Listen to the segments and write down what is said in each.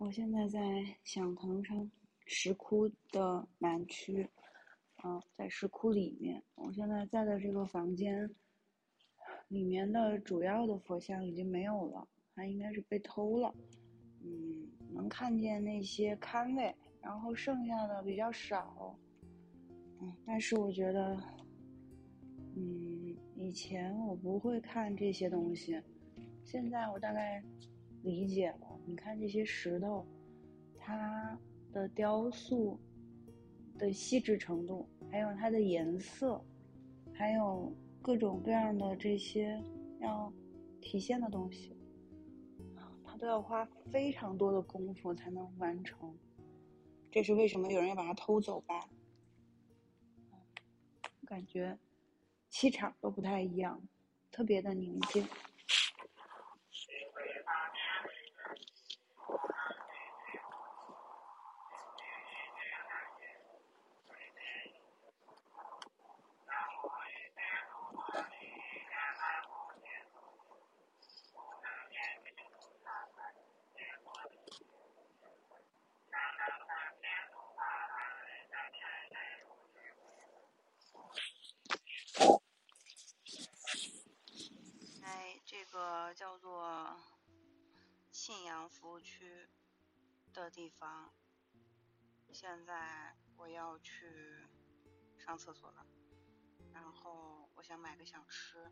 我现在在响堂山石窟的南区，啊，在石窟里面。我现在在的这个房间里面的主要的佛像已经没有了，它应该是被偷了。嗯，能看见那些龛位，然后剩下的比较少。嗯，但是我觉得，嗯，以前我不会看这些东西，现在我大概理解了。你看这些石头，它的雕塑的细致程度，还有它的颜色，还有各种各样的这些要体现的东西，它都要花非常多的功夫才能完成。这是为什么有人要把它偷走吧？感觉气场都不太一样，特别的宁静。叫做信阳服务区的地方。现在我要去上厕所了，然后我想买个小吃。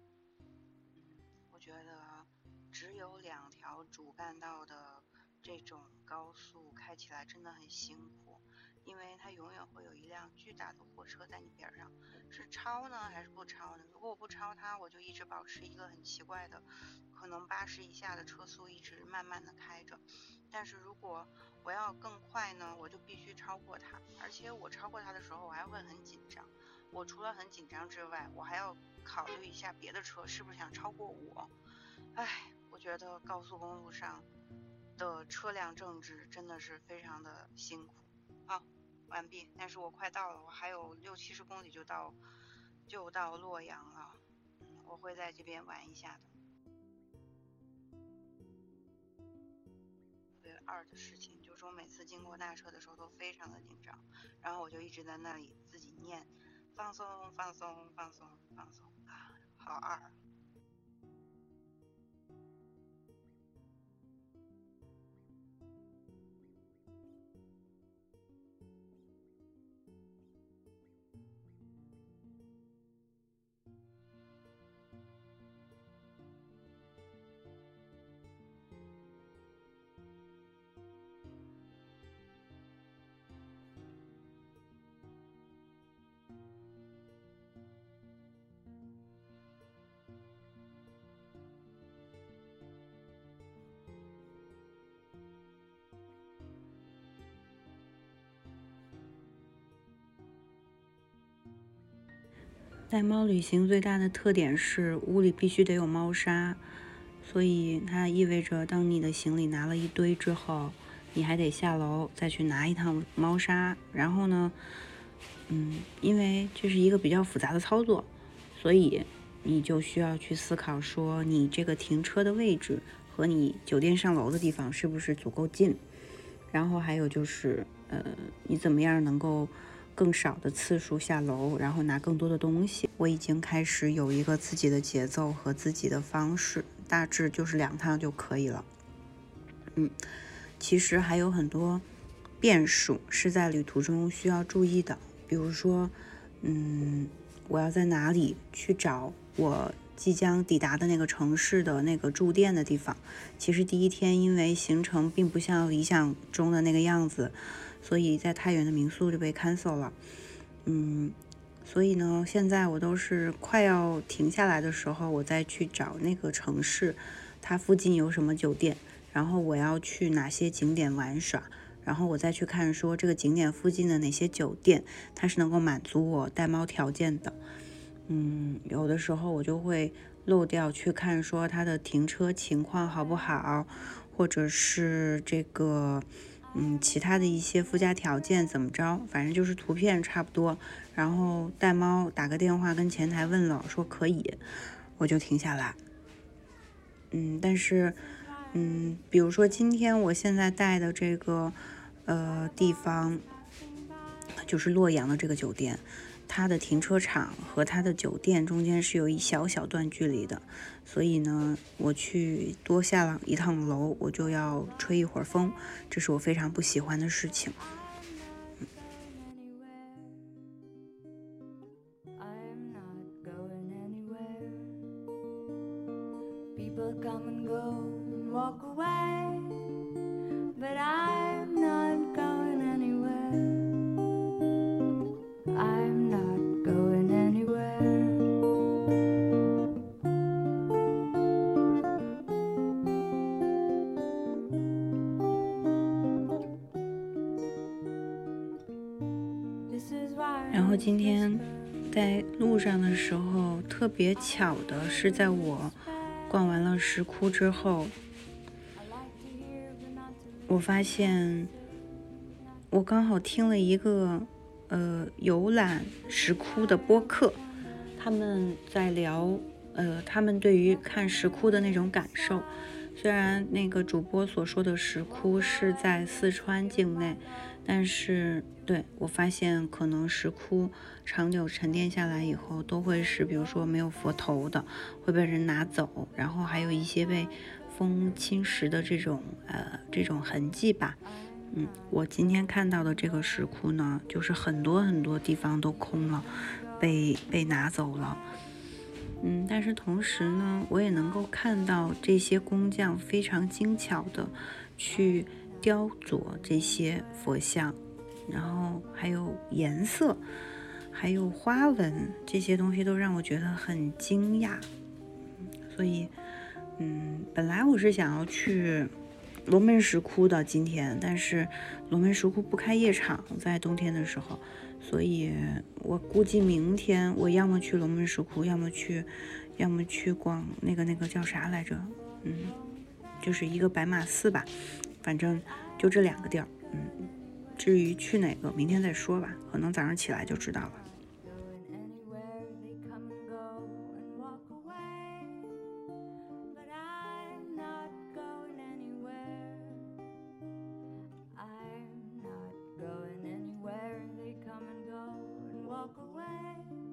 我觉得只有两条主干道的这种高速开起来真的很辛苦。因为它永远会有一辆巨大的货车在你边上，是超呢还是不超呢？如果我不超它，我就一直保持一个很奇怪的，可能八十以下的车速，一直慢慢的开着。但是如果我要更快呢，我就必须超过它，而且我超过它的时候，我还会很紧张。我除了很紧张之外，我还要考虑一下别的车是不是想超过我。唉，我觉得高速公路上的车辆政治真的是非常的辛苦。好。完毕，但是我快到了，我还有六七十公里就到，就到洛阳了。我会在这边玩一下的。特别二的事情就是我每次经过那车的时候都非常的紧张，然后我就一直在那里自己念，放松，放松，放松，放松啊，好二。带猫旅行最大的特点是屋里必须得有猫砂，所以它意味着当你的行李拿了一堆之后，你还得下楼再去拿一趟猫砂。然后呢，嗯，因为这是一个比较复杂的操作，所以你就需要去思考说，你这个停车的位置和你酒店上楼的地方是不是足够近。然后还有就是，呃，你怎么样能够。更少的次数下楼，然后拿更多的东西。我已经开始有一个自己的节奏和自己的方式，大致就是两趟就可以了。嗯，其实还有很多变数是在旅途中需要注意的，比如说，嗯，我要在哪里去找我即将抵达的那个城市的那个住店的地方？其实第一天因为行程并不像理想中的那个样子。所以在太原的民宿就被 cancel 了，嗯，所以呢，现在我都是快要停下来的时候，我再去找那个城市，它附近有什么酒店，然后我要去哪些景点玩耍，然后我再去看说这个景点附近的哪些酒店，它是能够满足我带猫条件的，嗯，有的时候我就会漏掉去看说它的停车情况好不好，或者是这个。嗯，其他的一些附加条件怎么着？反正就是图片差不多。然后带猫打个电话跟前台问了，说可以，我就停下来。嗯，但是嗯，比如说今天我现在带的这个呃地方，就是洛阳的这个酒店，它的停车场和它的酒店中间是有一小小段距离的，所以呢，我去多下了一趟楼，我就要吹一会儿风，这是我非常不喜欢的事情。然后今天在路上的时候，特别巧的是，在我逛完了石窟之后，我发现我刚好听了一个呃游览石窟的播客，他们在聊呃他们对于看石窟的那种感受。虽然那个主播所说的石窟是在四川境内。但是，对我发现，可能石窟长久沉淀下来以后，都会是，比如说没有佛头的，会被人拿走，然后还有一些被风侵蚀的这种呃这种痕迹吧。嗯，我今天看到的这个石窟呢，就是很多很多地方都空了，被被拿走了。嗯，但是同时呢，我也能够看到这些工匠非常精巧的去。雕琢这些佛像，然后还有颜色，还有花纹，这些东西都让我觉得很惊讶。所以，嗯，本来我是想要去龙门石窟的今天，但是龙门石窟不开夜场，在冬天的时候，所以我估计明天我要么去龙门石窟，要么去，要么去逛那个那个叫啥来着？嗯，就是一个白马寺吧。反正就这两个地儿，嗯，至于去哪个，明天再说吧，可能早上起来就知道了。walk away